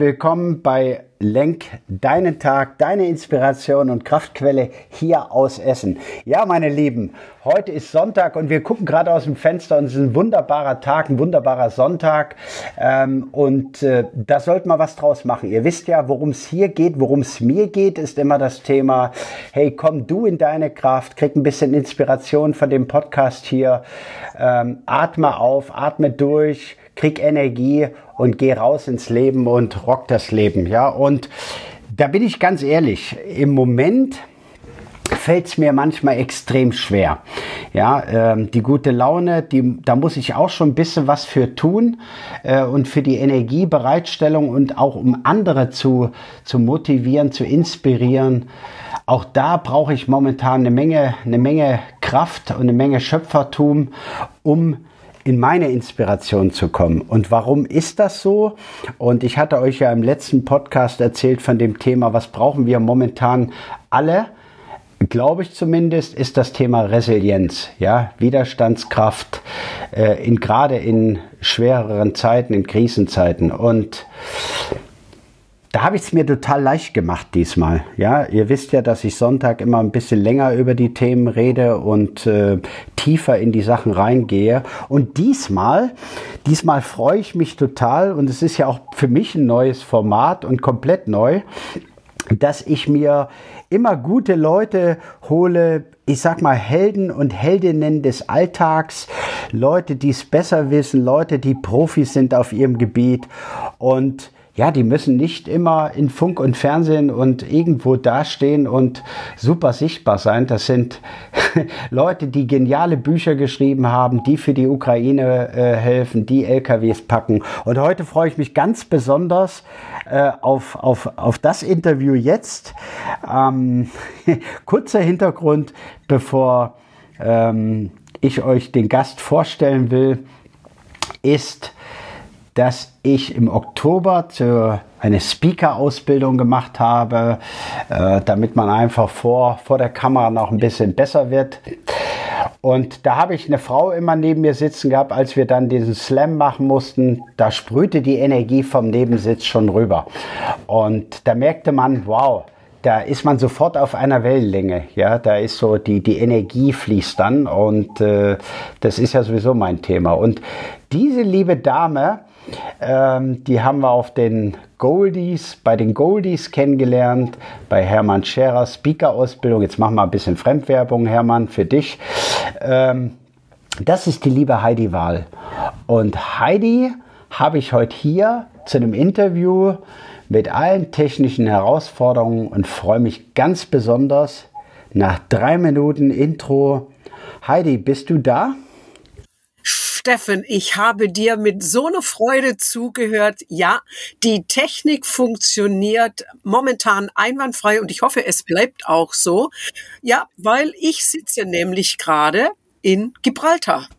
Willkommen bei Lenk deinen Tag, deine Inspiration und Kraftquelle hier aus Essen. Ja, meine Lieben, heute ist Sonntag und wir gucken gerade aus dem Fenster und es ist ein wunderbarer Tag, ein wunderbarer Sonntag ähm, und äh, da sollte man was draus machen. Ihr wisst ja, worum es hier geht, worum es mir geht, ist immer das Thema, hey, komm du in deine Kraft, krieg ein bisschen Inspiration von dem Podcast hier, ähm, atme auf, atme durch, krieg Energie und geh raus ins Leben und rock das Leben. Ja, und da bin ich ganz ehrlich, im Moment fällt es mir manchmal extrem schwer. Ja, ähm, die gute Laune, die, da muss ich auch schon ein bisschen was für tun äh, und für die Energiebereitstellung und auch um andere zu, zu motivieren, zu inspirieren. Auch da brauche ich momentan eine Menge, eine Menge Kraft und eine Menge Schöpfertum, um in meine Inspiration zu kommen. Und warum ist das so? Und ich hatte euch ja im letzten Podcast erzählt von dem Thema, was brauchen wir momentan alle? Glaube ich zumindest, ist das Thema Resilienz, ja, Widerstandskraft, äh, in, gerade in schwereren Zeiten, in Krisenzeiten. Und da habe ich es mir total leicht gemacht diesmal. Ja, ihr wisst ja, dass ich Sonntag immer ein bisschen länger über die Themen rede und äh, tiefer in die Sachen reingehe. Und diesmal, diesmal freue ich mich total und es ist ja auch für mich ein neues Format und komplett neu, dass ich mir immer gute Leute hole, ich sag mal Helden und Heldinnen des Alltags, Leute, die es besser wissen, Leute, die Profis sind auf ihrem Gebiet und ja, die müssen nicht immer in Funk und Fernsehen und irgendwo dastehen und super sichtbar sein. Das sind Leute, die geniale Bücher geschrieben haben, die für die Ukraine äh, helfen, die LKWs packen. Und heute freue ich mich ganz besonders äh, auf, auf, auf das Interview jetzt. Ähm, kurzer Hintergrund, bevor ähm, ich euch den Gast vorstellen will, ist, dass ich im Oktober eine Speaker-Ausbildung gemacht habe, äh, damit man einfach vor, vor der Kamera noch ein bisschen besser wird. Und da habe ich eine Frau immer neben mir sitzen gehabt, als wir dann diesen Slam machen mussten. Da sprühte die Energie vom Nebensitz schon rüber. Und da merkte man, wow, da ist man sofort auf einer Wellenlänge. Ja, da ist so die, die Energie fließt dann und äh, das ist ja sowieso mein Thema. Und diese liebe Dame, ähm, die haben wir auf den Goldies, bei den Goldies kennengelernt, bei Hermann Scherer Speaker-Ausbildung. Jetzt machen wir ein bisschen Fremdwerbung, Hermann, für dich. Ähm, das ist die liebe Heidi Wahl. Und Heidi habe ich heute hier zu einem Interview mit allen technischen Herausforderungen und freue mich ganz besonders nach drei Minuten Intro. Heidi, bist du da? Steffen, ich habe dir mit so einer Freude zugehört. Ja, die Technik funktioniert momentan einwandfrei und ich hoffe, es bleibt auch so. Ja, weil ich sitze nämlich gerade in Gibraltar.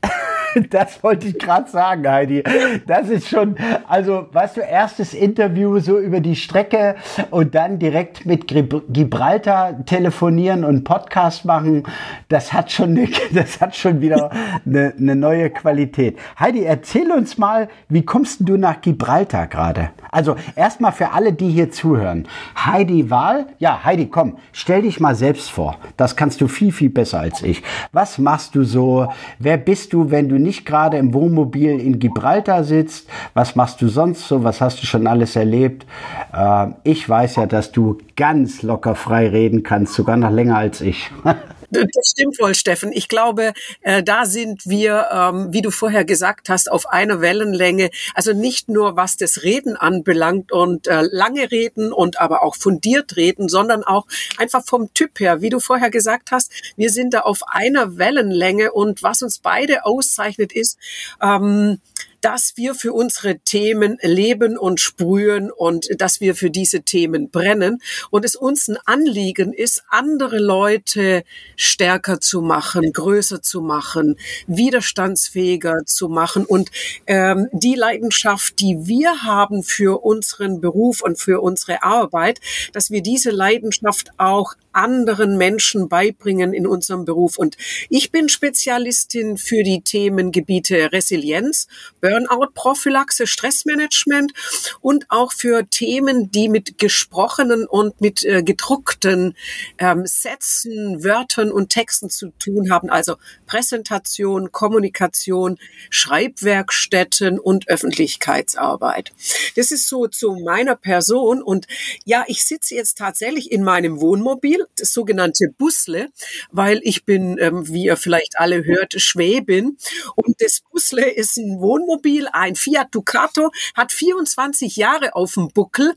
Das wollte ich gerade sagen, Heidi. Das ist schon, also, weißt du, erstes Interview so über die Strecke und dann direkt mit Gibraltar telefonieren und Podcast machen. Das hat schon, ne, das hat schon wieder eine, eine neue Qualität. Heidi, erzähl uns mal, wie kommst du nach Gibraltar gerade? Also, erstmal für alle, die hier zuhören. Heidi Wahl, ja, Heidi, komm, stell dich mal selbst vor. Das kannst du viel, viel besser als ich. Was machst du so? Wer bist du, wenn du nicht gerade im Wohnmobil in Gibraltar sitzt, was machst du sonst so, was hast du schon alles erlebt? Äh, ich weiß ja, dass du ganz locker frei reden kannst, sogar noch länger als ich. Das stimmt wohl, Steffen. Ich glaube, äh, da sind wir, ähm, wie du vorher gesagt hast, auf einer Wellenlänge. Also nicht nur was das Reden anbelangt und äh, lange reden und aber auch fundiert reden, sondern auch einfach vom Typ her. Wie du vorher gesagt hast, wir sind da auf einer Wellenlänge und was uns beide auszeichnet ist, ähm, dass wir für unsere Themen leben und sprühen und dass wir für diese Themen brennen und es uns ein Anliegen ist, andere Leute stärker zu machen, größer zu machen, widerstandsfähiger zu machen. Und ähm, die Leidenschaft, die wir haben für unseren Beruf und für unsere Arbeit, dass wir diese Leidenschaft auch anderen Menschen beibringen in unserem Beruf. Und ich bin Spezialistin für die Themengebiete Resilienz, Burnout-Prophylaxe, Stressmanagement und auch für Themen, die mit gesprochenen und mit äh, gedruckten ähm, Sätzen, Wörtern und Texten zu tun haben. Also Präsentation, Kommunikation, Schreibwerkstätten und Öffentlichkeitsarbeit. Das ist so zu meiner Person. Und ja, ich sitze jetzt tatsächlich in meinem Wohnmobil das sogenannte Busle, weil ich bin, ähm, wie ihr vielleicht alle hört, Schwäbin. Und das Busle ist ein Wohnmobil, ein Fiat Ducato, hat 24 Jahre auf dem Buckel.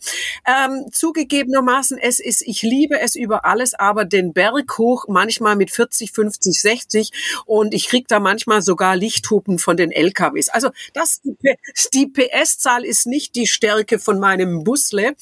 Ähm, zugegebenermaßen, es ist, ich liebe es über alles, aber den Berg hoch, manchmal mit 40, 50, 60 und ich krieg da manchmal sogar Lichthupen von den LKWs. Also das, die PS-Zahl ist nicht die Stärke von meinem Busle,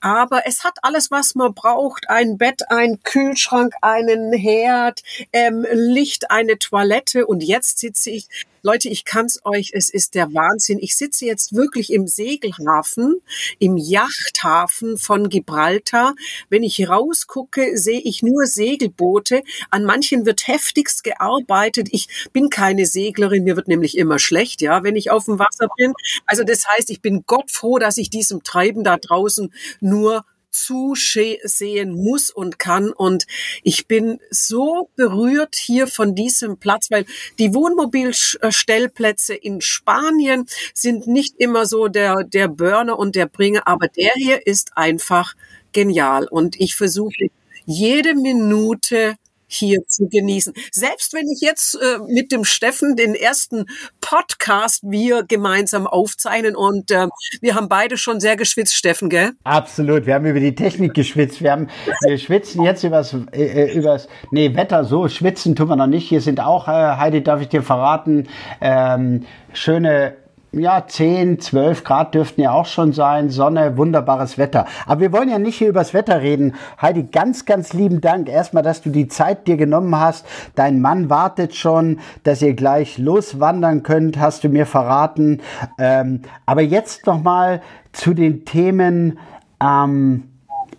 aber es hat alles, was man braucht. Ein Bett, ein einen Kühlschrank, einen Herd, ähm, Licht, eine Toilette und jetzt sitze ich Leute, ich kann's euch, es ist der Wahnsinn. Ich sitze jetzt wirklich im Segelhafen, im Yachthafen von Gibraltar. Wenn ich rausgucke, sehe ich nur Segelboote. An manchen wird heftigst gearbeitet. Ich bin keine Seglerin, mir wird nämlich immer schlecht, ja, wenn ich auf dem Wasser bin. Also das heißt, ich bin Gott froh, dass ich diesem Treiben da draußen nur zusehen muss und kann. Und ich bin so berührt hier von diesem Platz, weil die Wohnmobilstellplätze in Spanien sind nicht immer so der, der Burner und der Bringer, aber der hier ist einfach genial. Und ich versuche jede Minute hier zu genießen. Selbst wenn ich jetzt äh, mit dem Steffen den ersten Podcast wir gemeinsam aufzeichnen und äh, wir haben beide schon sehr geschwitzt, Steffen, gell? Absolut. Wir haben über die Technik geschwitzt. Wir haben, wir schwitzen jetzt übers, äh, äh übers, nee, Wetter so. Schwitzen tun wir noch nicht. Hier sind auch, äh, Heidi, darf ich dir verraten, ähm, schöne ja, 10, 12 Grad dürften ja auch schon sein. Sonne, wunderbares Wetter. Aber wir wollen ja nicht hier übers Wetter reden. Heidi, ganz, ganz lieben Dank erstmal, dass du die Zeit dir genommen hast. Dein Mann wartet schon, dass ihr gleich loswandern könnt, hast du mir verraten. Ähm, aber jetzt nochmal zu den Themen, ähm,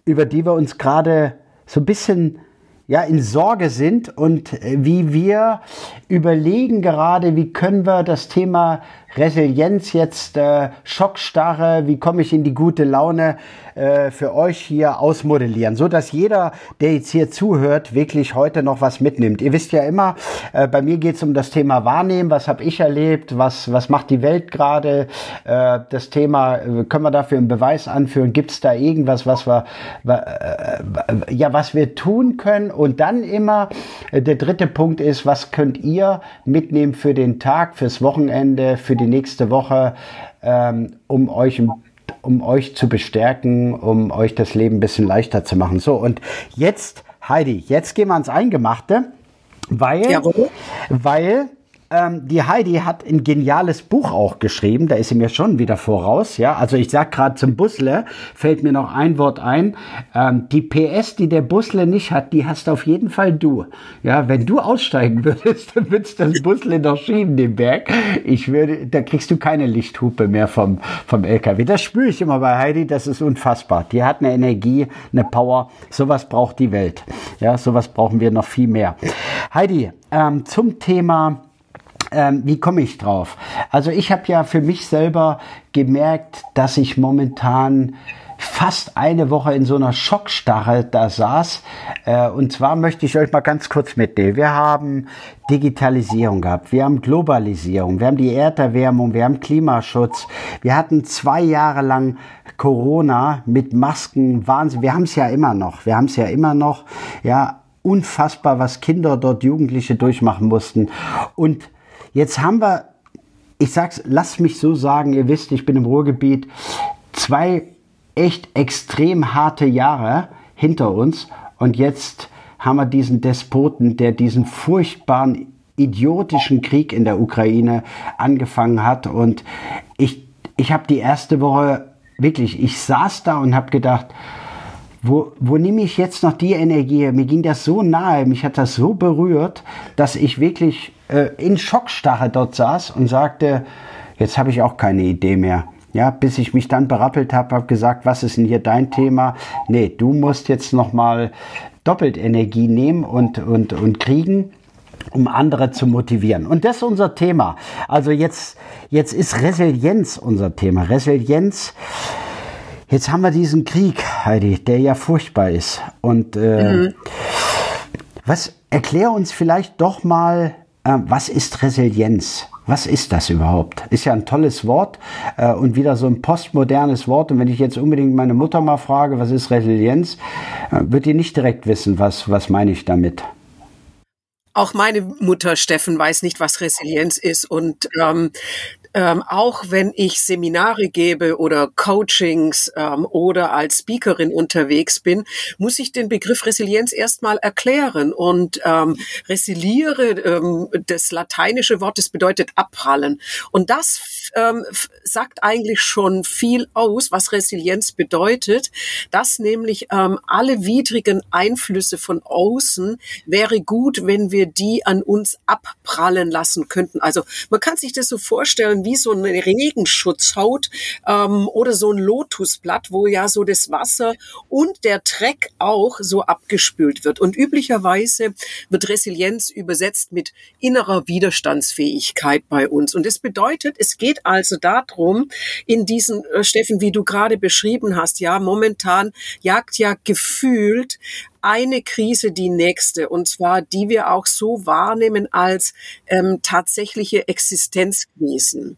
über die wir uns gerade so ein bisschen ja, in Sorge sind und äh, wie wir überlegen gerade, wie können wir das Thema Resilienz jetzt, äh, Schockstarre, wie komme ich in die gute Laune äh, für euch hier ausmodellieren, so dass jeder, der jetzt hier zuhört, wirklich heute noch was mitnimmt. Ihr wisst ja immer, äh, bei mir geht es um das Thema Wahrnehmen, was habe ich erlebt, was, was macht die Welt gerade, äh, das Thema, äh, können wir dafür einen Beweis anführen, gibt es da irgendwas, was wir, äh, ja, was wir tun können? Und dann immer, äh, der dritte Punkt ist, was könnt ihr mitnehmen für den Tag, fürs Wochenende, für die nächste Woche, ähm, um euch um euch zu bestärken, um euch das Leben ein bisschen leichter zu machen. So, und jetzt, Heidi, jetzt gehen wir ans Eingemachte, weil, Jawohl. weil ähm, die Heidi hat ein geniales Buch auch geschrieben, da ist sie mir schon wieder voraus, ja. Also ich sag gerade zum Busle, fällt mir noch ein Wort ein. Ähm, die PS, die der Busle nicht hat, die hast auf jeden Fall du. Ja, wenn du aussteigen würdest, dann würdest das Busle noch schieben, den Berg. Ich würde, da kriegst du keine Lichthupe mehr vom, vom LKW. Das spüre ich immer bei Heidi, das ist unfassbar. Die hat eine Energie, eine Power. Sowas braucht die Welt. Ja, sowas brauchen wir noch viel mehr. Heidi, ähm, zum Thema ähm, wie komme ich drauf? Also ich habe ja für mich selber gemerkt, dass ich momentan fast eine Woche in so einer Schockstarre da saß. Äh, und zwar möchte ich euch mal ganz kurz mitnehmen. Wir haben Digitalisierung gehabt, wir haben Globalisierung, wir haben die Erderwärmung, wir haben Klimaschutz. Wir hatten zwei Jahre lang Corona mit Masken, Wahnsinn. Wir haben es ja immer noch. Wir haben es ja immer noch. Ja, unfassbar, was Kinder dort, Jugendliche durchmachen mussten. Und Jetzt haben wir, ich sag's, lasst mich so sagen, ihr wisst, ich bin im Ruhrgebiet, zwei echt extrem harte Jahre hinter uns und jetzt haben wir diesen Despoten, der diesen furchtbaren idiotischen Krieg in der Ukraine angefangen hat. Und ich, ich habe die erste Woche wirklich, ich saß da und habe gedacht, wo, wo nehme ich jetzt noch die Energie? Mir ging das so nahe, mich hat das so berührt, dass ich wirklich äh, in Schockstarre dort saß und sagte, jetzt habe ich auch keine Idee mehr. Ja, bis ich mich dann berappelt habe, habe gesagt, was ist denn hier dein Thema? Nee, du musst jetzt noch mal doppelt Energie nehmen und, und, und kriegen um andere zu motivieren. Und das ist unser Thema. Also jetzt, jetzt ist Resilienz unser Thema. Resilienz. Jetzt haben wir diesen Krieg, Heidi, der ja furchtbar ist. Und äh, mhm. was erklär uns vielleicht doch mal, äh, was ist Resilienz? Was ist das überhaupt? Ist ja ein tolles Wort äh, und wieder so ein postmodernes Wort. Und wenn ich jetzt unbedingt meine Mutter mal frage, was ist Resilienz, äh, wird die nicht direkt wissen, was, was meine ich damit. Auch meine Mutter Steffen weiß nicht, was Resilienz ist. Und ähm, ähm, auch wenn ich Seminare gebe oder Coachings ähm, oder als Speakerin unterwegs bin, muss ich den Begriff Resilienz erstmal erklären. Und ähm, resiliere, ähm, das lateinische Wort, das bedeutet abprallen. Und das ähm, sagt eigentlich schon viel aus, was Resilienz bedeutet, dass nämlich ähm, alle widrigen Einflüsse von außen wäre gut, wenn wir die an uns abprallen lassen könnten. Also man kann sich das so vorstellen, wie so eine Regenschutzhaut ähm, oder so ein Lotusblatt, wo ja so das Wasser und der Dreck auch so abgespült wird. Und üblicherweise wird Resilienz übersetzt mit innerer Widerstandsfähigkeit bei uns. Und das bedeutet, es geht also darum, in diesen, äh, Steffen, wie du gerade beschrieben hast, ja, momentan jagt ja gefühlt eine Krise die nächste, und zwar die wir auch so wahrnehmen als ähm, tatsächliche Existenzkrisen.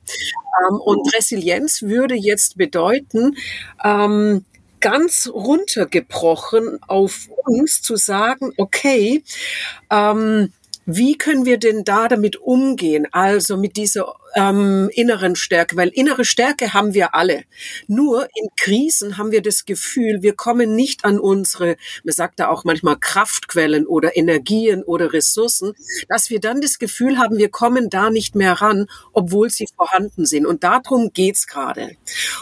Ähm, und Resilienz würde jetzt bedeuten, ähm, ganz runtergebrochen auf uns zu sagen, okay, ähm, wie können wir denn da damit umgehen? Also mit dieser ähm, inneren Stärke, weil innere Stärke haben wir alle. Nur in Krisen haben wir das Gefühl, wir kommen nicht an unsere, man sagt da auch manchmal Kraftquellen oder Energien oder Ressourcen, dass wir dann das Gefühl haben, wir kommen da nicht mehr ran, obwohl sie vorhanden sind. Und darum geht's gerade.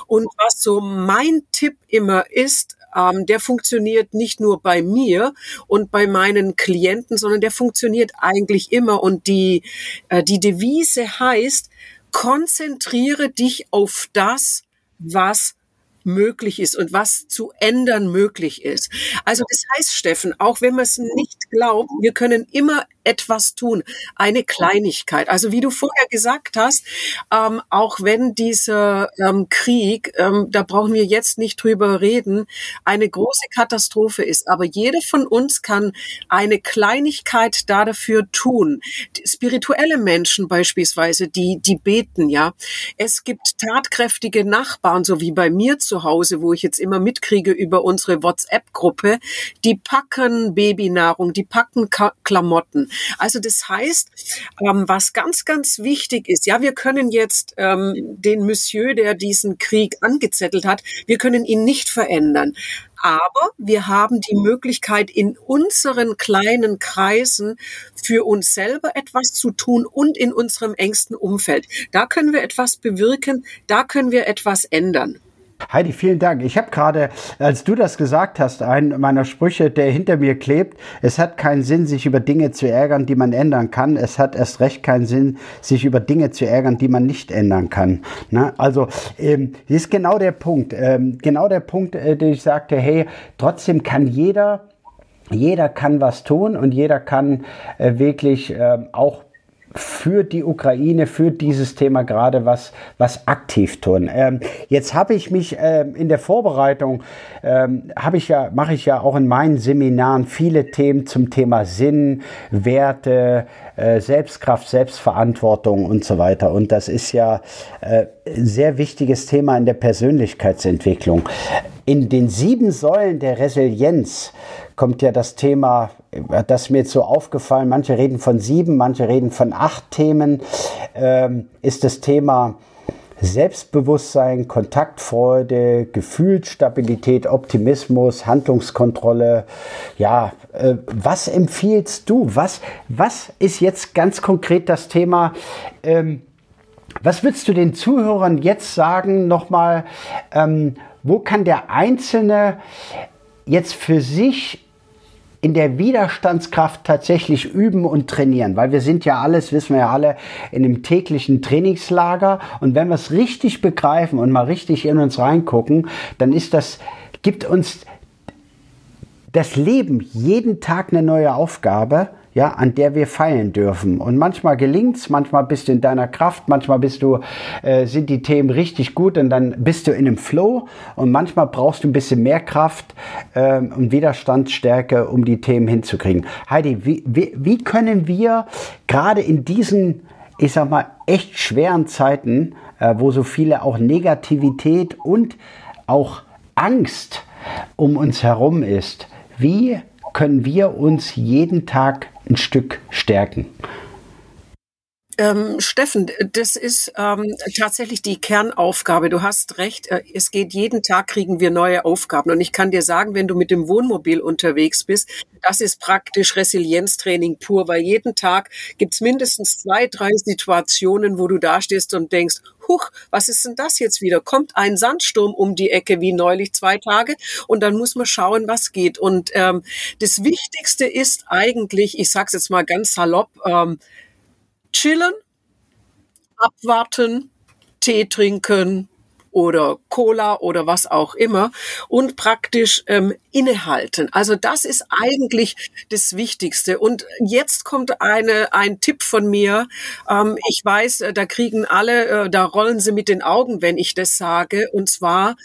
Und was so mein Tipp immer ist, ähm, der funktioniert nicht nur bei mir und bei meinen Klienten, sondern der funktioniert eigentlich immer. Und die, äh, die Devise heißt, konzentriere dich auf das, was möglich ist und was zu ändern möglich ist. Also das heißt, Steffen, auch wenn man es nicht glaubt, wir können immer etwas tun, eine Kleinigkeit. Also wie du vorher gesagt hast, ähm, auch wenn dieser ähm, Krieg, ähm, da brauchen wir jetzt nicht drüber reden, eine große Katastrophe ist, aber jeder von uns kann eine Kleinigkeit da dafür tun. Spirituelle Menschen beispielsweise, die die beten, ja. Es gibt tatkräftige Nachbarn, so wie bei mir zu Hause, wo ich jetzt immer mitkriege über unsere WhatsApp-Gruppe, die packen Babynahrung, die packen Ka Klamotten. Also das heißt, ähm, was ganz, ganz wichtig ist, ja, wir können jetzt ähm, den Monsieur, der diesen Krieg angezettelt hat, wir können ihn nicht verändern. Aber wir haben die Möglichkeit, in unseren kleinen Kreisen für uns selber etwas zu tun und in unserem engsten Umfeld. Da können wir etwas bewirken, da können wir etwas ändern. Heidi, vielen Dank. Ich habe gerade, als du das gesagt hast, einen meiner Sprüche, der hinter mir klebt, es hat keinen Sinn, sich über Dinge zu ärgern, die man ändern kann. Es hat erst recht keinen Sinn, sich über Dinge zu ärgern, die man nicht ändern kann. Ne? Also, ähm, das ist genau der Punkt. Ähm, genau der Punkt, äh, den ich sagte, hey, trotzdem kann jeder jeder kann was tun und jeder kann äh, wirklich äh, auch für die Ukraine, für dieses Thema gerade was, was aktiv tun. Ähm, jetzt habe ich mich ähm, in der Vorbereitung, ähm, habe ich ja, mache ich ja auch in meinen Seminaren viele Themen zum Thema Sinn, Werte, äh, Selbstkraft, Selbstverantwortung und so weiter. Und das ist ja äh, sehr wichtiges Thema in der Persönlichkeitsentwicklung. In den sieben Säulen der Resilienz kommt ja das Thema, das ist mir jetzt so aufgefallen, manche reden von sieben, manche reden von acht Themen, ähm, ist das Thema Selbstbewusstsein, Kontaktfreude, Gefühlsstabilität, Optimismus, Handlungskontrolle. Ja, äh, was empfiehlst du? Was, was ist jetzt ganz konkret das Thema? Ähm, was würdest du den Zuhörern jetzt sagen, nochmal, ähm, wo kann der Einzelne jetzt für sich in der Widerstandskraft tatsächlich üben und trainieren, weil wir sind ja alles, wissen wir ja alle, in einem täglichen Trainingslager. Und wenn wir es richtig begreifen und mal richtig in uns reingucken, dann ist das, gibt uns das Leben jeden Tag eine neue Aufgabe ja, an der wir feilen dürfen. Und manchmal gelingt's, manchmal bist du in deiner Kraft, manchmal bist du, äh, sind die Themen richtig gut und dann bist du in einem Flow und manchmal brauchst du ein bisschen mehr Kraft äh, und Widerstandsstärke, um die Themen hinzukriegen. Heidi, wie, wie, wie können wir gerade in diesen, ich sag mal, echt schweren Zeiten, äh, wo so viele auch Negativität und auch Angst um uns herum ist, wie können wir uns jeden Tag ein Stück stärken. Ähm, Steffen, das ist ähm, tatsächlich die Kernaufgabe. Du hast recht. Äh, es geht jeden Tag kriegen wir neue Aufgaben. Und ich kann dir sagen, wenn du mit dem Wohnmobil unterwegs bist, das ist praktisch Resilienztraining pur, weil jeden Tag gibt's mindestens zwei, drei Situationen, wo du da stehst und denkst, huch, was ist denn das jetzt wieder? Kommt ein Sandsturm um die Ecke wie neulich zwei Tage und dann muss man schauen, was geht. Und ähm, das Wichtigste ist eigentlich, ich sag's jetzt mal ganz salopp, ähm, chillen, abwarten, Tee trinken oder Cola oder was auch immer und praktisch ähm, innehalten. Also das ist eigentlich das Wichtigste. Und jetzt kommt eine, ein Tipp von mir. Ähm, ich weiß, äh, da kriegen alle, äh, da rollen sie mit den Augen, wenn ich das sage. Und zwar,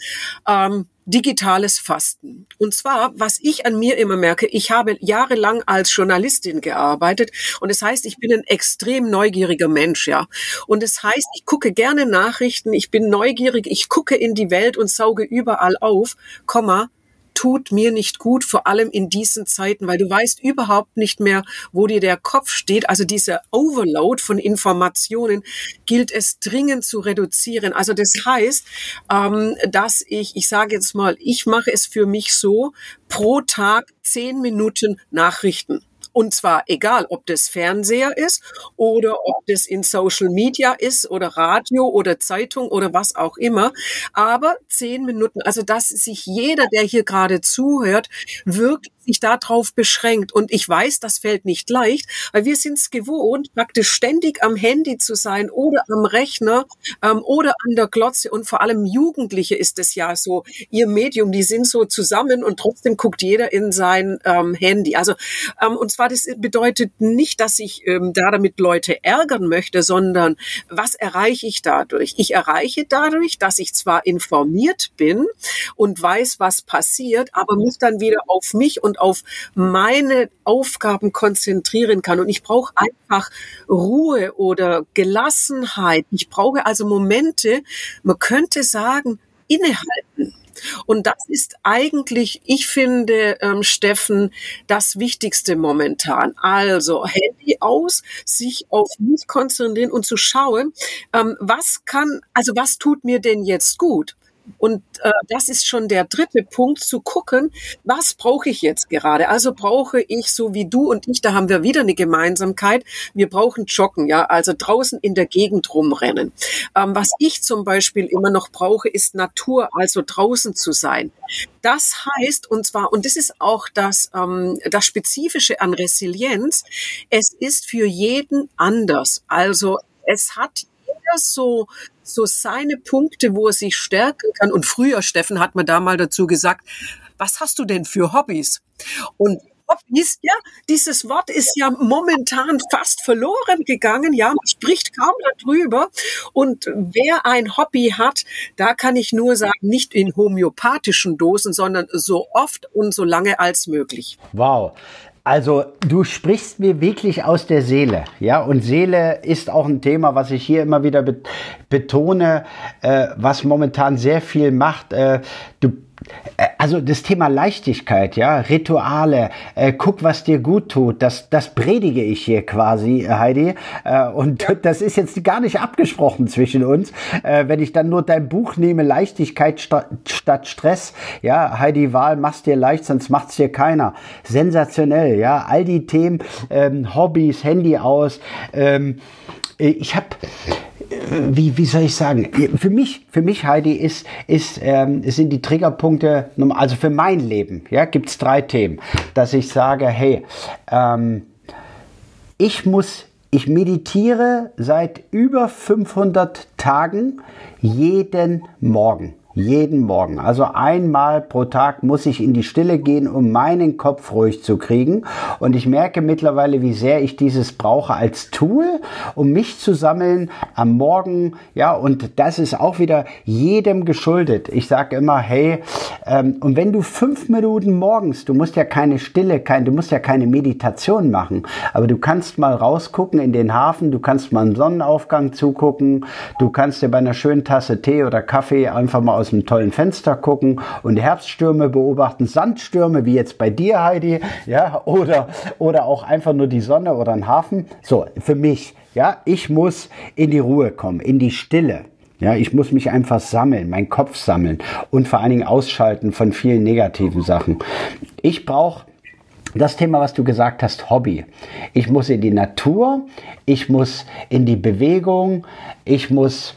ähm, digitales Fasten. Und zwar, was ich an mir immer merke, ich habe jahrelang als Journalistin gearbeitet und das heißt, ich bin ein extrem neugieriger Mensch, ja. Und das heißt, ich gucke gerne Nachrichten, ich bin neugierig, ich gucke in die Welt und sauge überall auf, Komma, tut mir nicht gut, vor allem in diesen Zeiten, weil du weißt überhaupt nicht mehr, wo dir der Kopf steht. Also dieser Overload von Informationen gilt es dringend zu reduzieren. Also das heißt, ähm, dass ich, ich sage jetzt mal, ich mache es für mich so, pro Tag zehn Minuten Nachrichten. Und zwar egal, ob das Fernseher ist oder ob das in Social Media ist oder Radio oder Zeitung oder was auch immer. Aber zehn Minuten, also dass sich jeder, der hier gerade zuhört, wirklich sich darauf beschränkt. Und ich weiß, das fällt nicht leicht, weil wir sind es gewohnt, praktisch ständig am Handy zu sein oder am Rechner ähm, oder an der Glotze. Und vor allem Jugendliche ist es ja so, ihr Medium, die sind so zusammen und trotzdem guckt jeder in sein ähm, Handy. Also ähm, und zwar das bedeutet nicht, dass ich ähm, da damit Leute ärgern möchte, sondern was erreiche ich dadurch? Ich erreiche dadurch, dass ich zwar informiert bin und weiß, was passiert, aber mich dann wieder auf mich und und auf meine Aufgaben konzentrieren kann. Und ich brauche einfach Ruhe oder Gelassenheit. Ich brauche also Momente, man könnte sagen, innehalten. Und das ist eigentlich, ich finde, ähm, Steffen, das Wichtigste momentan. Also Handy aus, sich auf mich konzentrieren und zu schauen, ähm, was kann, also was tut mir denn jetzt gut? Und äh, das ist schon der dritte Punkt, zu gucken, was brauche ich jetzt gerade? Also brauche ich, so wie du und ich, da haben wir wieder eine Gemeinsamkeit, wir brauchen Joggen, ja, also draußen in der Gegend rumrennen. Ähm, was ich zum Beispiel immer noch brauche, ist Natur, also draußen zu sein. Das heißt, und zwar, und das ist auch das, ähm, das Spezifische an Resilienz, es ist für jeden anders. Also es hat jeder so so seine Punkte, wo er sich stärken kann. Und früher, Steffen, hat man da mal dazu gesagt, was hast du denn für Hobbys? Und Hobbys, ja, dieses Wort ist ja momentan fast verloren gegangen. Ja, man spricht kaum darüber. Und wer ein Hobby hat, da kann ich nur sagen, nicht in homöopathischen Dosen, sondern so oft und so lange als möglich. Wow. Also du sprichst mir wirklich aus der Seele, ja, und Seele ist auch ein Thema, was ich hier immer wieder betone, äh, was momentan sehr viel macht. Äh, du also das Thema Leichtigkeit, ja, Rituale, äh, guck, was dir gut tut, das, das predige ich hier quasi, Heidi. Äh, und ja. das ist jetzt gar nicht abgesprochen zwischen uns. Äh, wenn ich dann nur dein Buch nehme, Leichtigkeit sta statt Stress, ja, Heidi Wahl, mach's dir leicht, sonst macht's dir keiner. Sensationell, ja, all die Themen, ähm, Hobbys, Handy aus. Ähm, äh, ich habe wie, wie soll ich sagen, für mich, für mich, Heidi, ist, ist, ähm, sind die Triggerpunkte, also für mein Leben, ja, gibt es drei Themen, dass ich sage, hey, ähm, ich muss, ich meditiere seit über 500 Tagen jeden Morgen. Jeden Morgen. Also einmal pro Tag muss ich in die Stille gehen, um meinen Kopf ruhig zu kriegen. Und ich merke mittlerweile, wie sehr ich dieses brauche als Tool, um mich zu sammeln am Morgen. Ja, und das ist auch wieder jedem geschuldet. Ich sage immer, hey, ähm, und wenn du fünf Minuten morgens, du musst ja keine Stille, kein, du musst ja keine Meditation machen, aber du kannst mal rausgucken in den Hafen, du kannst mal einen Sonnenaufgang zugucken, du kannst dir bei einer schönen Tasse Tee oder Kaffee einfach mal aus einem tollen Fenster gucken und Herbststürme beobachten, Sandstürme wie jetzt bei dir, Heidi, ja, oder, oder auch einfach nur die Sonne oder ein Hafen. So, für mich, ja, ich muss in die Ruhe kommen, in die Stille. Ja, ich muss mich einfach sammeln, meinen Kopf sammeln und vor allen Dingen ausschalten von vielen negativen Sachen. Ich brauche das Thema, was du gesagt hast, Hobby. Ich muss in die Natur, ich muss in die Bewegung, ich muss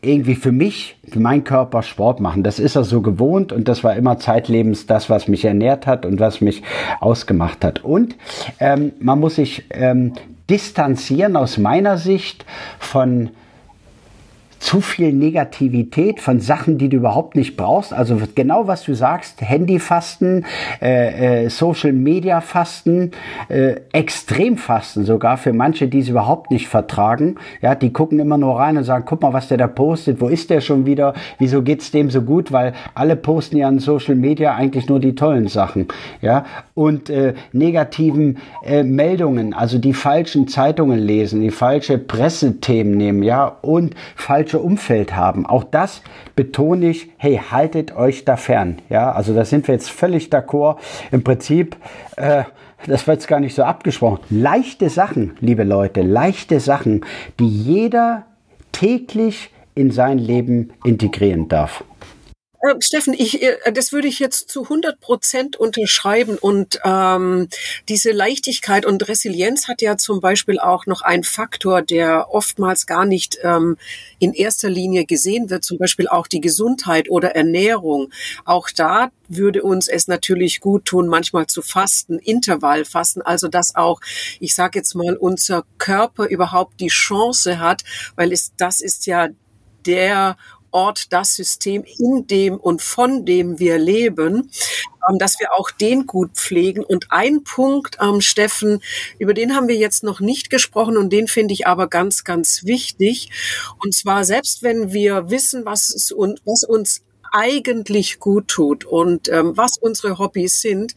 irgendwie für mich, für meinen Körper Sport machen. Das ist er so gewohnt und das war immer zeitlebens das, was mich ernährt hat und was mich ausgemacht hat. Und ähm, man muss sich ähm, distanzieren aus meiner Sicht von zu viel Negativität von Sachen, die du überhaupt nicht brauchst. Also genau was du sagst, Handyfasten, äh, äh, Social Media Fasten, äh, Extremfasten sogar für manche, die es überhaupt nicht vertragen. Ja, die gucken immer nur rein und sagen, guck mal, was der da postet, wo ist der schon wieder, wieso geht's dem so gut, weil alle posten ja in Social Media eigentlich nur die tollen Sachen. Ja, und äh, negativen äh, Meldungen, also die falschen Zeitungen lesen, die falsche Pressethemen nehmen, ja, und falsche falsche Umfeld haben. Auch das betone ich, hey, haltet euch da fern. Ja, also da sind wir jetzt völlig d'accord. Im Prinzip, äh, das wird jetzt gar nicht so abgesprochen. Leichte Sachen, liebe Leute, leichte Sachen, die jeder täglich in sein Leben integrieren darf. Äh, Steffen, ich, äh, das würde ich jetzt zu 100 Prozent unterschreiben. Und ähm, diese Leichtigkeit und Resilienz hat ja zum Beispiel auch noch einen Faktor, der oftmals gar nicht ähm, in erster Linie gesehen wird, zum Beispiel auch die Gesundheit oder Ernährung. Auch da würde uns es natürlich gut tun, manchmal zu fasten, Intervallfasten, also dass auch, ich sage jetzt mal, unser Körper überhaupt die Chance hat, weil es das ist ja der Ort das System, in dem und von dem wir leben, ähm, dass wir auch den gut pflegen. Und ein Punkt, ähm, Steffen, über den haben wir jetzt noch nicht gesprochen und den finde ich aber ganz, ganz wichtig. Und zwar selbst wenn wir wissen, was, es, was uns eigentlich gut tut und ähm, was unsere Hobbys sind.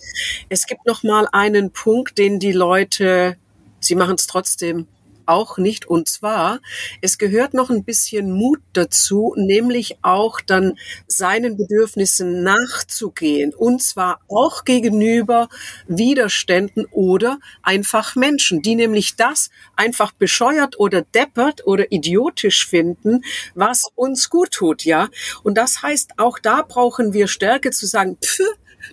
Es gibt noch mal einen Punkt, den die Leute, sie machen es trotzdem auch nicht. Und zwar, es gehört noch ein bisschen Mut dazu, nämlich auch dann seinen Bedürfnissen nachzugehen. Und zwar auch gegenüber Widerständen oder einfach Menschen, die nämlich das einfach bescheuert oder deppert oder idiotisch finden, was uns gut tut, ja. Und das heißt, auch da brauchen wir Stärke zu sagen, pff,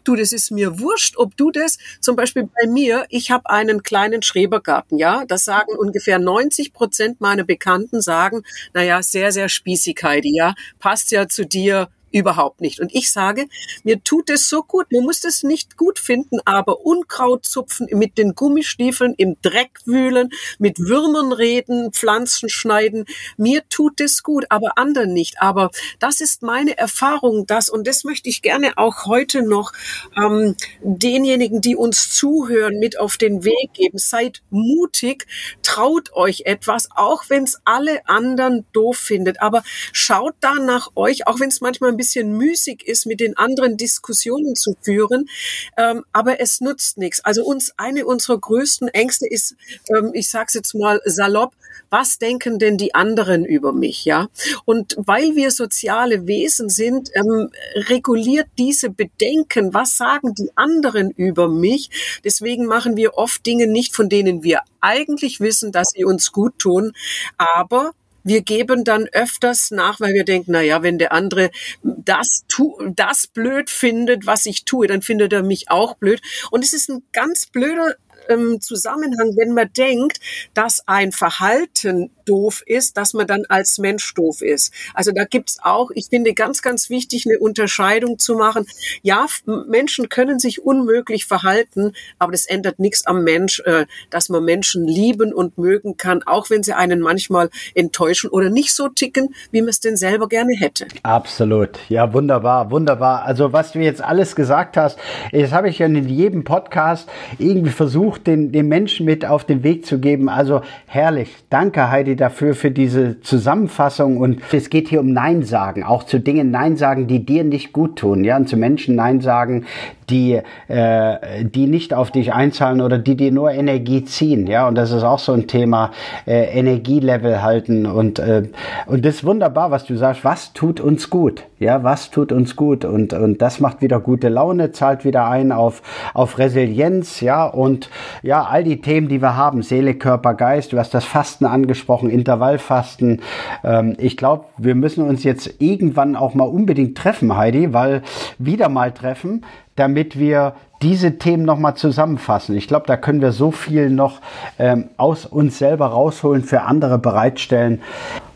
du, das ist mir wurscht, ob du das, zum Beispiel bei mir, ich habe einen kleinen Schrebergarten, ja, das sagen ungefähr 90 Prozent meiner Bekannten sagen, naja, sehr, sehr spießig, Heidi, ja, passt ja zu dir, überhaupt nicht. Und ich sage, mir tut es so gut. Man muss es nicht gut finden, aber Unkraut zupfen, mit den Gummistiefeln im Dreck wühlen, mit Würmern reden, Pflanzen schneiden. Mir tut es gut, aber anderen nicht. Aber das ist meine Erfahrung, das und das möchte ich gerne auch heute noch ähm, denjenigen, die uns zuhören, mit auf den Weg geben. Seid mutig, traut euch etwas, auch wenn es alle anderen doof findet. Aber schaut da nach euch, auch wenn es manchmal bisschen müßig ist, mit den anderen Diskussionen zu führen. Ähm, aber es nutzt nichts. Also uns, eine unserer größten Ängste ist, ähm, ich sage es jetzt mal salopp, was denken denn die anderen über mich, ja? Und weil wir soziale Wesen sind, ähm, reguliert diese Bedenken, was sagen die anderen über mich? Deswegen machen wir oft Dinge nicht, von denen wir eigentlich wissen, dass sie uns gut tun, aber wir geben dann öfters nach, weil wir denken, na ja, wenn der andere das tu, das blöd findet, was ich tue, dann findet er mich auch blöd. Und es ist ein ganz blöder ähm, Zusammenhang, wenn man denkt, dass ein Verhalten doof ist, dass man dann als Mensch doof ist. Also da gibt's auch, ich finde ganz, ganz wichtig, eine Unterscheidung zu machen. Ja, Menschen können sich unmöglich verhalten, aber das ändert nichts am Mensch, äh, dass man Menschen lieben und mögen kann, auch wenn sie einen manchmal enttäuschen oder nicht so ticken, wie man es denn selber gerne hätte. Absolut. Ja, wunderbar, wunderbar. Also was du jetzt alles gesagt hast, das habe ich ja in jedem Podcast irgendwie versucht, den, den Menschen mit auf den Weg zu geben. Also herrlich. Danke, Heidi, dafür, für diese Zusammenfassung. Und es geht hier um Nein sagen, auch zu Dingen Nein sagen, die dir nicht gut tun, ja, und zu Menschen Nein sagen, die, äh, die nicht auf dich einzahlen oder die dir nur Energie ziehen, ja, und das ist auch so ein Thema, äh, Energielevel halten und, äh, und das ist wunderbar, was du sagst, was tut uns gut, ja, was tut uns gut und, und das macht wieder gute Laune, zahlt wieder ein auf, auf Resilienz, ja, und ja, all die Themen, die wir haben, Seele, Körper, Geist, du hast das Fasten angesprochen, Intervallfasten, ähm, ich glaube, wir müssen uns jetzt irgendwann auch mal unbedingt treffen, Heidi, weil wieder mal treffen, damit wir diese Themen nochmal zusammenfassen. Ich glaube, da können wir so viel noch ähm, aus uns selber rausholen, für andere bereitstellen.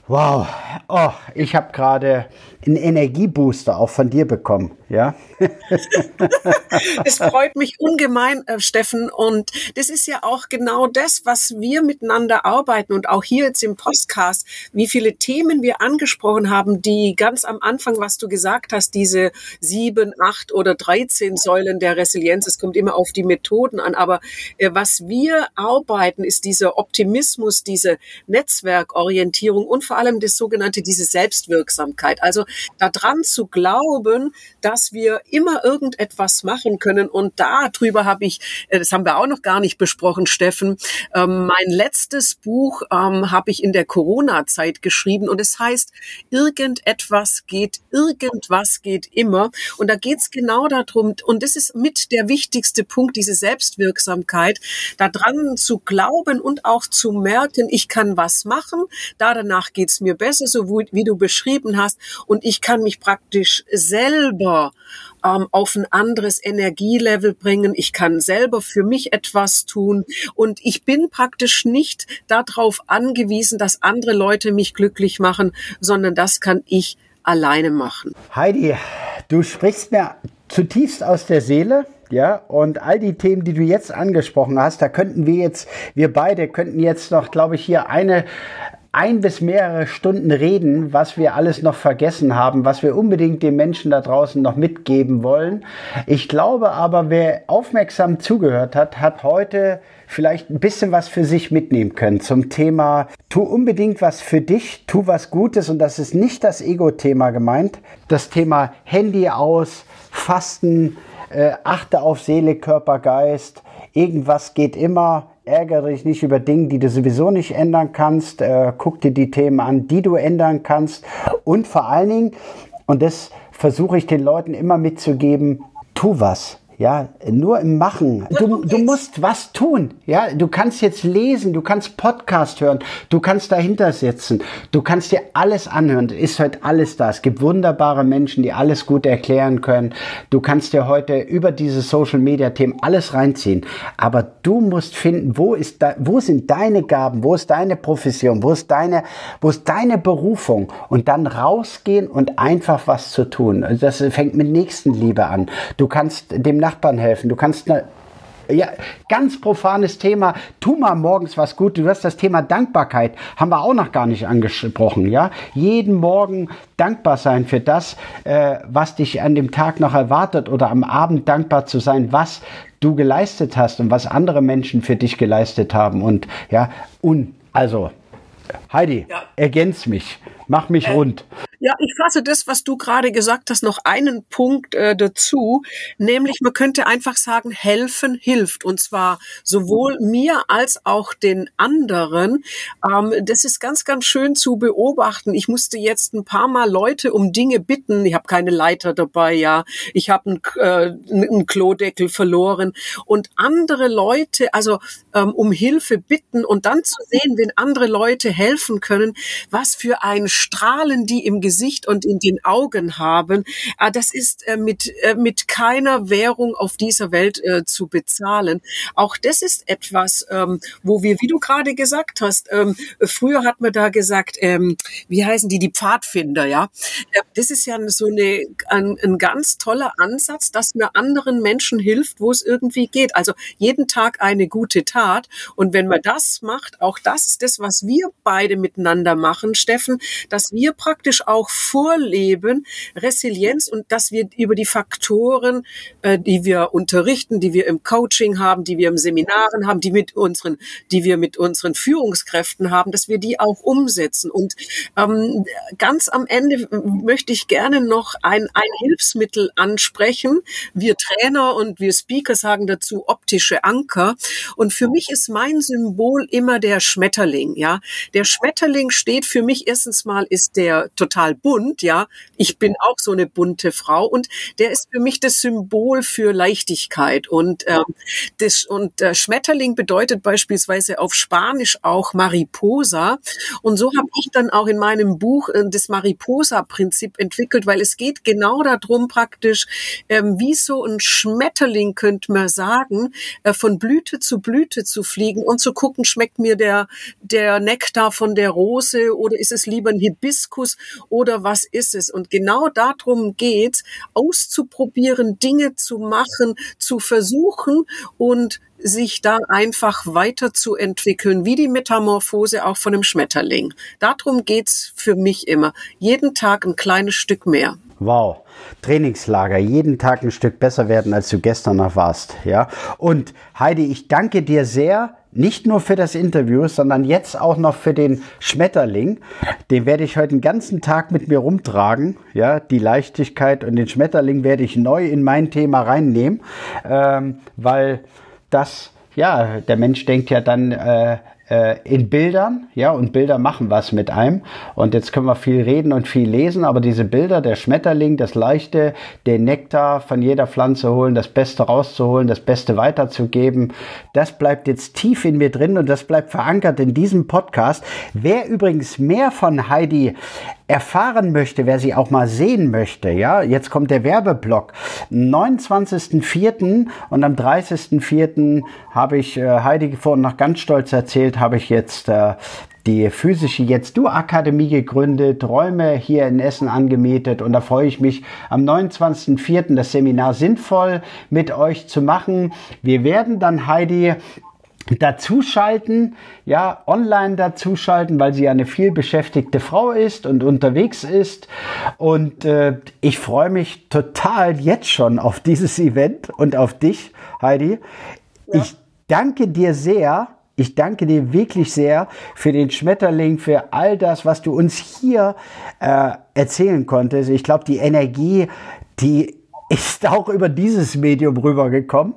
Wow, oh, ich habe gerade einen Energiebooster auch von dir bekommen, ja? es freut mich ungemein, äh, Steffen. Und das ist ja auch genau das, was wir miteinander arbeiten und auch hier jetzt im Podcast, wie viele Themen wir angesprochen haben, die ganz am Anfang, was du gesagt hast, diese sieben, acht oder dreizehn Säulen der Resilienz, es kommt immer auf die Methoden an, aber äh, was wir arbeiten, ist dieser Optimismus, diese Netzwerkorientierung und vor allem das sogenannte, diese Selbstwirksamkeit. Also daran zu glauben, dass wir immer irgendetwas machen können. Und darüber habe ich, äh, das haben wir auch noch gar nicht besprochen, Steffen, ähm, mein letztes Buch ähm, habe ich in der Corona-Zeit geschrieben und es heißt, irgendetwas geht, irgendwas geht immer. Und da geht es genau darum, und das ist mit der wichtigste Punkt, diese Selbstwirksamkeit, daran zu glauben und auch zu merken, ich kann was machen, da danach geht es mir besser, so wie du beschrieben hast. Und ich kann mich praktisch selber ähm, auf ein anderes Energielevel bringen. Ich kann selber für mich etwas tun. Und ich bin praktisch nicht darauf angewiesen, dass andere Leute mich glücklich machen, sondern das kann ich alleine machen. Heidi, du sprichst mir zutiefst aus der Seele. Ja, und all die Themen, die du jetzt angesprochen hast, da könnten wir jetzt, wir beide könnten jetzt noch, glaube ich, hier eine, ein bis mehrere Stunden reden, was wir alles noch vergessen haben, was wir unbedingt den Menschen da draußen noch mitgeben wollen. Ich glaube aber, wer aufmerksam zugehört hat, hat heute vielleicht ein bisschen was für sich mitnehmen können zum Thema, tu unbedingt was für dich, tu was Gutes und das ist nicht das Ego-Thema gemeint. Das Thema Handy aus, Fasten, äh, achte auf Seele, Körper, Geist, irgendwas geht immer, ärgere dich nicht über Dinge, die du sowieso nicht ändern kannst. Äh, guck dir die Themen an, die du ändern kannst. Und vor allen Dingen, und das versuche ich den Leuten immer mitzugeben, tu was. Ja, nur im Machen. Du, du musst was tun. Ja, du kannst jetzt lesen, du kannst Podcast hören, du kannst dahinter sitzen, du kannst dir alles anhören. Es ist heute alles da. Es gibt wunderbare Menschen, die alles gut erklären können. Du kannst dir heute über diese Social Media Themen alles reinziehen. Aber du musst finden, wo ist da, wo sind deine Gaben, wo ist deine Profession, wo ist deine, wo ist deine Berufung und dann rausgehen und einfach was zu tun. Also das fängt mit Nächstenliebe an. Du kannst dem Nachbarn helfen. Du kannst eine ja, ganz profanes Thema. Tu mal morgens was gut. Du hast das Thema Dankbarkeit. Haben wir auch noch gar nicht angesprochen, ja? Jeden Morgen dankbar sein für das, äh, was dich an dem Tag noch erwartet oder am Abend dankbar zu sein, was du geleistet hast und was andere Menschen für dich geleistet haben. Und ja, und also, Heidi, ja. ergänz mich. Mach mich äh, rund. Ja, ich fasse das, was du gerade gesagt hast, noch einen Punkt äh, dazu, nämlich man könnte einfach sagen, helfen hilft und zwar sowohl mir als auch den anderen. Ähm, das ist ganz, ganz schön zu beobachten. Ich musste jetzt ein paar Mal Leute um Dinge bitten. Ich habe keine Leiter dabei, ja. Ich habe einen, äh, einen Klodeckel verloren und andere Leute, also ähm, um Hilfe bitten und dann zu sehen, wenn andere Leute helfen können, was für ein Strahlen die im Gesicht und in den Augen haben, ah, das ist äh, mit, äh, mit keiner Währung auf dieser Welt äh, zu bezahlen. Auch das ist etwas, ähm, wo wir, wie du gerade gesagt hast, ähm, früher hat man da gesagt, ähm, wie heißen die, die Pfadfinder, ja. Das ist ja so eine, ein, ein ganz toller Ansatz, dass man anderen Menschen hilft, wo es irgendwie geht. Also jeden Tag eine gute Tat. Und wenn man das macht, auch das ist das, was wir beide miteinander machen, Steffen, dass wir praktisch auch vorleben, Resilienz und dass wir über die Faktoren, äh, die wir unterrichten, die wir im Coaching haben, die wir im Seminaren haben, die mit unseren, die wir mit unseren Führungskräften haben, dass wir die auch umsetzen. Und ähm, ganz am Ende möchte ich gerne noch ein, ein Hilfsmittel ansprechen. Wir Trainer und wir Speaker sagen dazu optische Anker. Und für mich ist mein Symbol immer der Schmetterling. Ja, der Schmetterling steht für mich erstens mal ist der total bunt, ja. Ich bin auch so eine bunte Frau und der ist für mich das Symbol für Leichtigkeit und ähm, das und äh, Schmetterling bedeutet beispielsweise auf Spanisch auch Mariposa und so habe ich dann auch in meinem Buch äh, das Mariposa-Prinzip entwickelt, weil es geht genau darum praktisch, ähm, wie so ein Schmetterling könnte man sagen, äh, von Blüte zu Blüte zu fliegen und zu gucken, schmeckt mir der der Nektar von der Rose oder ist es lieber ein Hibiskus oder was ist es? Und genau darum geht, auszuprobieren, Dinge zu machen, zu versuchen und sich da einfach weiterzuentwickeln, wie die Metamorphose auch von einem Schmetterling. Darum geht's für mich immer. Jeden Tag ein kleines Stück mehr. Wow. Trainingslager, jeden Tag ein Stück besser werden, als du gestern noch warst. Ja. Und Heidi, ich danke dir sehr nicht nur für das Interview, sondern jetzt auch noch für den Schmetterling. Den werde ich heute den ganzen Tag mit mir rumtragen. Ja, die Leichtigkeit und den Schmetterling werde ich neu in mein Thema reinnehmen, ähm, weil das, ja, der Mensch denkt ja dann, äh, äh, in Bildern, ja, und Bilder machen was mit einem. Und jetzt können wir viel reden und viel lesen, aber diese Bilder, der Schmetterling, das Leichte, den Nektar von jeder Pflanze holen, das Beste rauszuholen, das Beste weiterzugeben, das bleibt jetzt tief in mir drin und das bleibt verankert in diesem Podcast. Wer übrigens mehr von Heidi erfahren möchte, wer sie auch mal sehen möchte, ja, jetzt kommt der Werbeblock. 29.04. und am 30.04. habe ich äh, Heidi vorhin noch ganz stolz erzählt, habe ich jetzt äh, die physische Jetzt Du Akademie gegründet, Räume hier in Essen angemietet und da freue ich mich am 29.04. das Seminar sinnvoll mit euch zu machen. Wir werden dann Heidi dazuschalten, ja, online dazuschalten, weil sie eine viel beschäftigte Frau ist und unterwegs ist. Und äh, ich freue mich total jetzt schon auf dieses Event und auf dich, Heidi. Ja. Ich danke dir sehr. Ich danke dir wirklich sehr für den Schmetterling, für all das, was du uns hier äh, erzählen konntest. Ich glaube, die Energie, die ist auch über dieses Medium rübergekommen.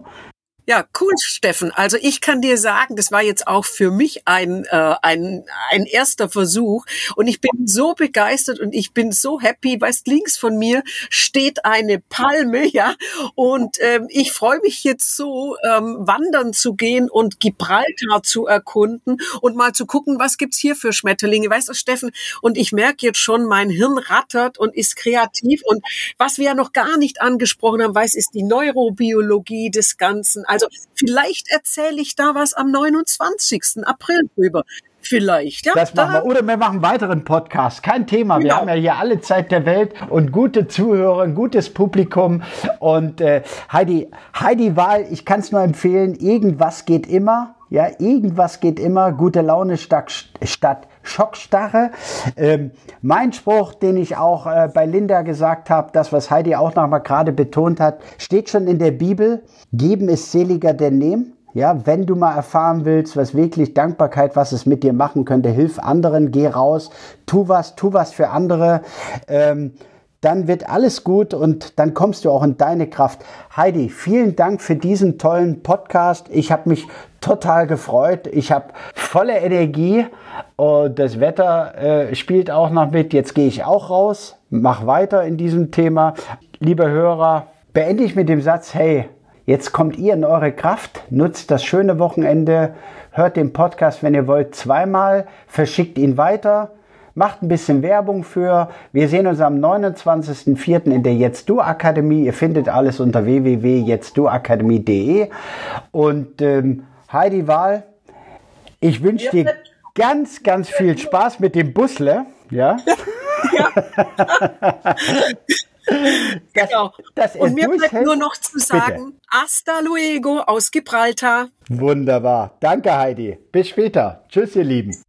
Ja, cool, Steffen. Also ich kann dir sagen, das war jetzt auch für mich ein, äh, ein, ein erster Versuch und ich bin so begeistert und ich bin so happy. Weißt, links von mir steht eine Palme, ja, und ähm, ich freue mich jetzt so, ähm, wandern zu gehen und Gibraltar zu erkunden und mal zu gucken, was gibt's hier für Schmetterlinge. Weißt du, Steffen? Und ich merke jetzt schon, mein Hirn rattert und ist kreativ und was wir ja noch gar nicht angesprochen haben, weiß, ist die Neurobiologie des Ganzen. Also vielleicht erzähle ich da was am 29. April drüber. Vielleicht, ja. Das machen wir. Oder wir machen einen weiteren Podcast. Kein Thema. Genau. Wir haben ja hier alle Zeit der Welt und gute Zuhörer, ein gutes Publikum. Und äh, Heidi, Heidi Wahl, ich kann es nur empfehlen, irgendwas geht immer. Ja, irgendwas geht immer. Gute Laune statt, statt Schockstarre. Ähm, mein Spruch, den ich auch äh, bei Linda gesagt habe, das, was Heidi auch noch mal gerade betont hat, steht schon in der Bibel. Geben ist seliger denn nehmen. Ja, wenn du mal erfahren willst, was wirklich Dankbarkeit, was es mit dir machen könnte, hilf anderen, geh raus, tu was, tu was für andere. Ähm, dann wird alles gut und dann kommst du auch in deine Kraft. Heidi, vielen Dank für diesen tollen Podcast. Ich habe mich total gefreut. Ich habe volle Energie und das Wetter äh, spielt auch noch mit. Jetzt gehe ich auch raus, mach weiter in diesem Thema. Liebe Hörer, beende ich mit dem Satz, hey, jetzt kommt ihr in eure Kraft, nutzt das schöne Wochenende, hört den Podcast, wenn ihr wollt, zweimal, verschickt ihn weiter macht ein bisschen Werbung für. Wir sehen uns am 29.04. in der Jetzt Du Akademie. Ihr findet alles unter www.jetztduakademie.de. Und ähm, Heidi Wahl, ich wünsche dir ganz, ganz viel Spaß mit dem Busle. Ja. ja. Das, genau. Das Und mir bleibt nur noch zu sagen, Bitte. hasta luego aus Gibraltar. Wunderbar. Danke, Heidi. Bis später. Tschüss, ihr Lieben.